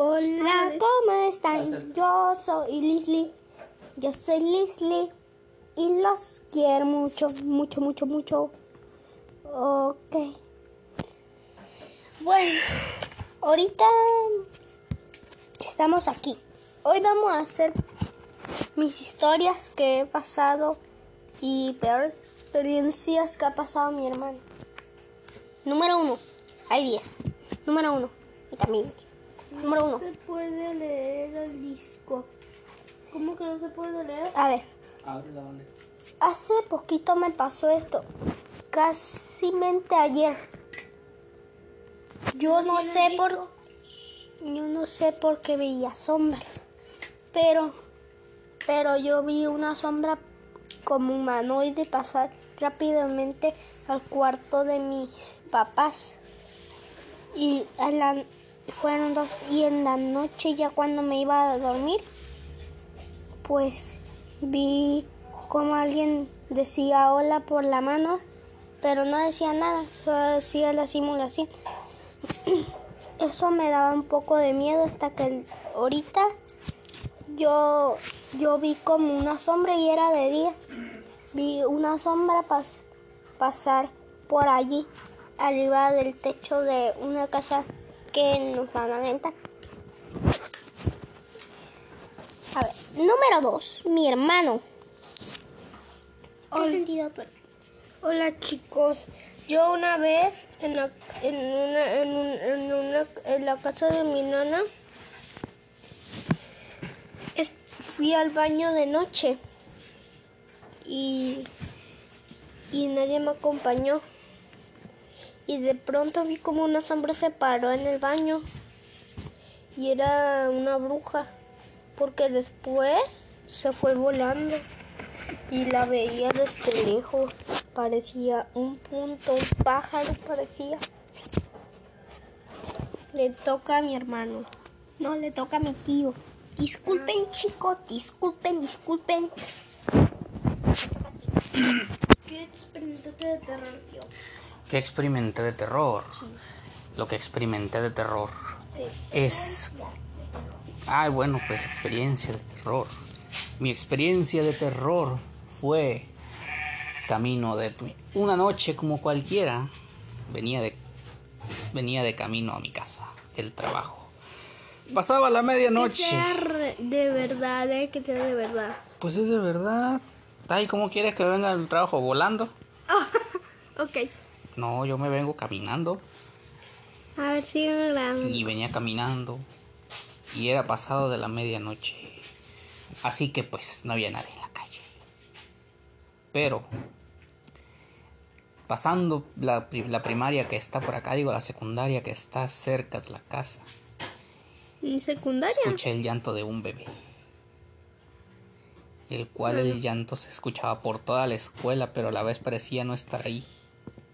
Hola, ¿cómo están? Yo soy Leslie. Yo soy Leslie. Y los quiero mucho, mucho, mucho, mucho. Ok. Bueno, ahorita estamos aquí. Hoy vamos a hacer mis historias que he pasado y peores experiencias que ha pasado mi hermano. Número uno. Hay 10. Número uno. Y también. Número uno. se puede leer el disco. ¿Cómo que no se puede leer? A ver. Abre la bandeja. Hace poquito me pasó esto. Casi mente ayer. Yo no sé por. Yo no sé por qué veía sombras. Pero. Pero yo vi una sombra como humanoide pasar rápidamente al cuarto de mis papás. Y a la, fueron dos. Y en la noche, ya cuando me iba a dormir, pues vi como alguien decía hola por la mano, pero no decía nada, solo hacía la simulación. Eso me daba un poco de miedo hasta que ahorita yo, yo vi como una sombra y era de día. Vi una sombra pas- pasar por allí, arriba del techo de una casa que nos van a rentar. A ver, número dos, mi hermano. ¿Qué sentido tú? Hola chicos, yo una vez en la, en una, en, un- en una- en la casa de mi nana es- fui al baño de noche y, y nadie me acompañó y de pronto vi como una sombra se paró en el baño y era una bruja porque después se fue volando y la veía desde lejos. Parecía un punto, un pájaro parecía. Le toca a mi hermano. No, le toca a mi tío. Disculpen, chicos, disculpen, disculpen. ¿Qué experimentaste de terror, tío? ¿Qué experimenté de terror? Lo que experimenté de terror es... Ay, bueno, pues experiencia de terror. Mi experiencia de terror fue camino de tu- una noche como cualquiera. Venía de venía de camino a mi casa, del trabajo. Pasaba la Que medianoche. sea re- de verdad, eh, que sea de verdad. Pues es de verdad. Ay, ¿cómo quieres que venga al trabajo volando? Ok. No, yo me vengo caminando. A ver, sigue grabando. y venía caminando y era pasado de la medianoche. Así que pues no había nadie en la calle. Pero pasando la, la primaria que está por acá, digo la secundaria que está cerca de la casa, ¿En secundaria? escuché el llanto de un bebé. El cual el llanto se escuchaba por toda la escuela, pero a la vez parecía no estar ahí.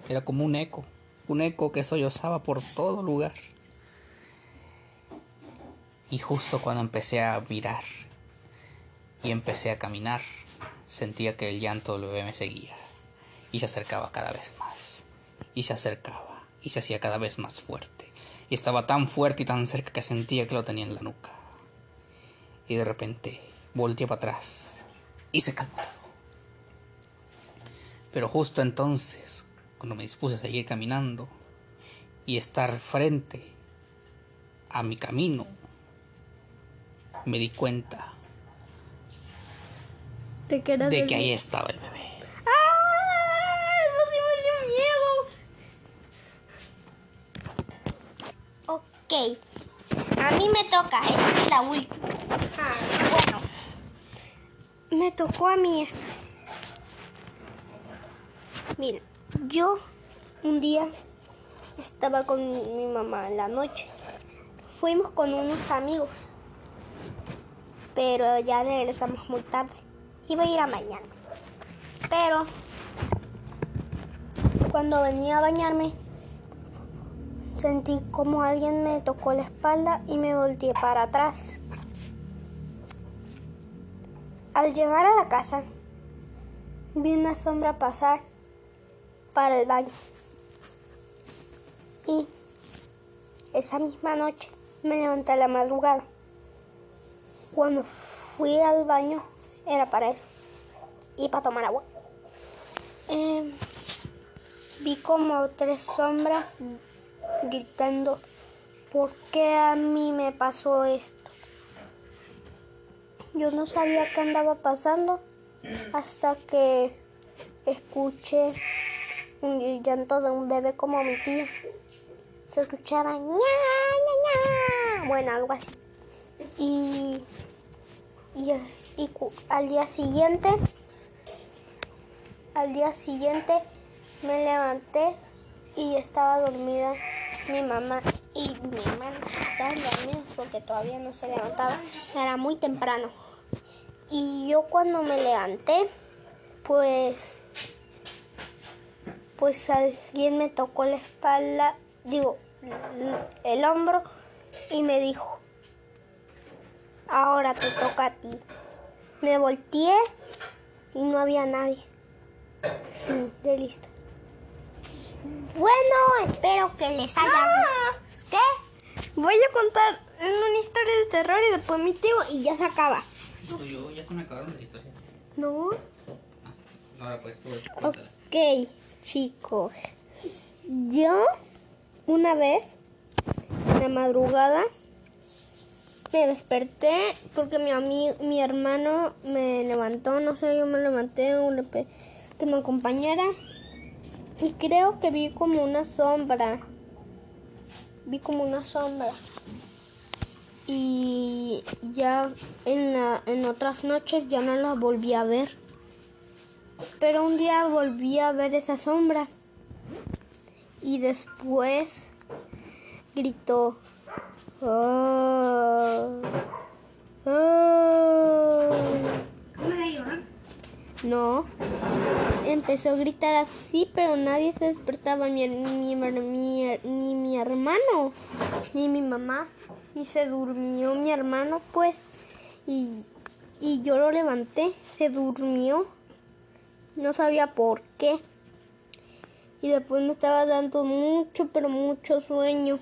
Era como un eco, un eco que sollozaba por todo lugar. Y justo cuando empecé a mirar y empecé a caminar, sentía que el llanto del bebé me seguía y se acercaba cada vez más y se acercaba y se hacía cada vez más fuerte. Y estaba tan fuerte y tan cerca que sentía que lo tenía en la nuca. Y de repente volteé para atrás y se calmó todo. Pero justo entonces cuando me dispuse a seguir caminando y estar frente a mi camino me di cuenta ¿Te quedas de que ahí estaba el bebé ¡Ah! Sí me dio miedo. Ok. A mí me toca, esta es la última. Ah, Bueno. Me tocó a mí esto. Mira, yo un día estaba con mi mamá en la noche. Fuimos con unos amigos. Pero ya regresamos muy tarde. Iba a ir a mañana. Pero cuando venía a bañarme, sentí como alguien me tocó la espalda y me volteé para atrás. Al llegar a la casa, vi una sombra pasar para el baño. Y esa misma noche me levanté a la madrugada. Cuando fui al baño era para eso y para tomar agua. Eh, vi como tres sombras gritando, ¿por qué a mí me pasó esto? Yo no sabía qué andaba pasando hasta que escuché un llanto de un bebé como mi tío. Se escuchaba ña, ña, ña. Bueno, algo así. Y, y, y al día siguiente, al día siguiente me levanté y estaba dormida mi mamá y mi hermano estaban dormidos porque todavía no se levantaba. Era muy temprano. Y yo cuando me levanté, pues pues alguien me tocó la espalda, digo, el hombro y me dijo, ahora te toca a ti. Me volteé y no había nadie. De listo. Bueno, espero que les haya gustado. ¿Qué? Voy a contar una historia de terror y después mi tío y ya se acaba. yo, ya se me acabaron las historias. No. Ahora pues tú Ok, chicos. Yo una vez en la madrugada me desperté porque mi ami- mi hermano me levantó, no sé, yo me levanté que me acompañara y creo que vi como una sombra. Vi como una sombra. Y ya en, la, en otras noches ya no la volví a ver. Pero un día volví a ver esa sombra. Y después gritó. "Oh, oh". No. Empezó a gritar así, pero nadie se despertaba. Ni, mi- ni mi hermano, ni mi mamá. Y se durmió mi hermano, pues. Y, y yo lo levanté. Se durmió. No sabía por qué. Y después me estaba dando mucho, pero mucho sueño.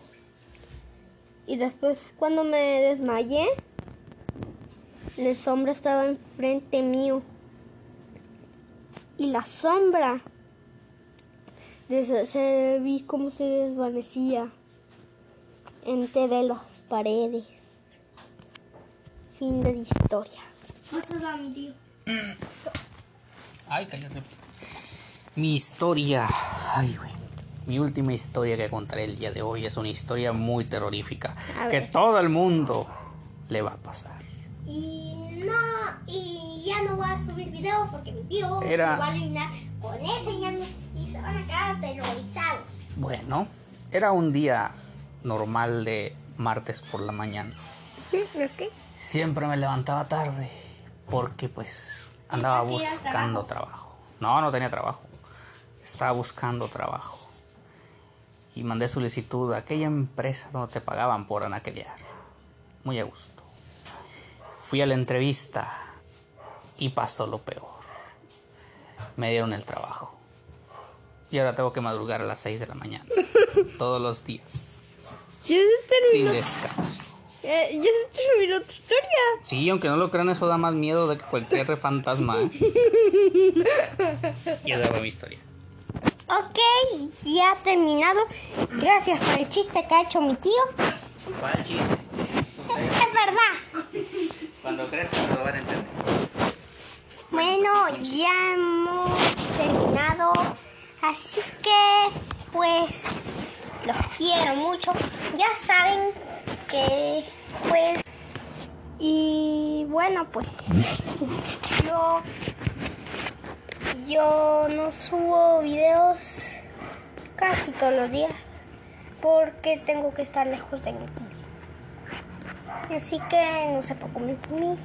Y después cuando me desmayé, la sombra estaba enfrente mío. Y la sombra des- se vi como se desvanecía entre las paredes. Fin de la historia. Ay, cállate. Mi historia. Ay, güey. Mi última historia que contaré el día de hoy es una historia muy terrorífica. A Que ver. todo el mundo le va a pasar. Y no, y ya no voy a subir videos porque mi tío Era- me va a arruinar con ese ya no- y se van a quedar aterrorizados. Bueno, era un día normal de martes por la mañana. Siempre me levantaba tarde porque pues andaba ¿Porque tenías buscando trabajo. No, no tenía trabajo. Estaba buscando trabajo. Y mandé solicitud a aquella empresa donde te pagaban por anaquelear. Muy a gusto. Fui a la entrevista y pasó lo peor. Me dieron el trabajo. Y ahora tengo que madrugar a las 6 de la mañana. Todos los días. Sin descanso. Eh, ya se terminó tu historia. Sí, aunque no lo crean, eso da más miedo de que cualquier fantasma. ¿eh? Y esa fue mi historia. Ok, ya ha terminado. Gracias por el chiste que ha hecho mi tío. ¿Cuál chiste? Es verdad. Cuando crezca lo van a entender. Bueno, ya hemos terminado. Así que, pues, los quiero mucho. Ya saben que, pues, y bueno, pues, yo, yo no subo videos casi todos los días porque tengo que estar lejos de mi tío. Así que no se preocupen por mí.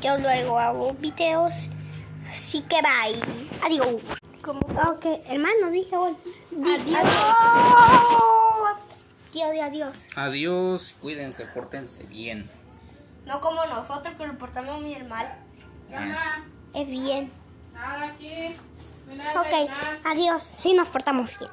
Yo luego hago videos. Así que bye. Adiós. Ok, hermano, dije hoy. Adiós. Tío de adiós. Adiós, cuídense, pórtense bien. No como nosotros que lo portamos muy mal. Es bien. Ok, adiós. Sí, nos portamos bien.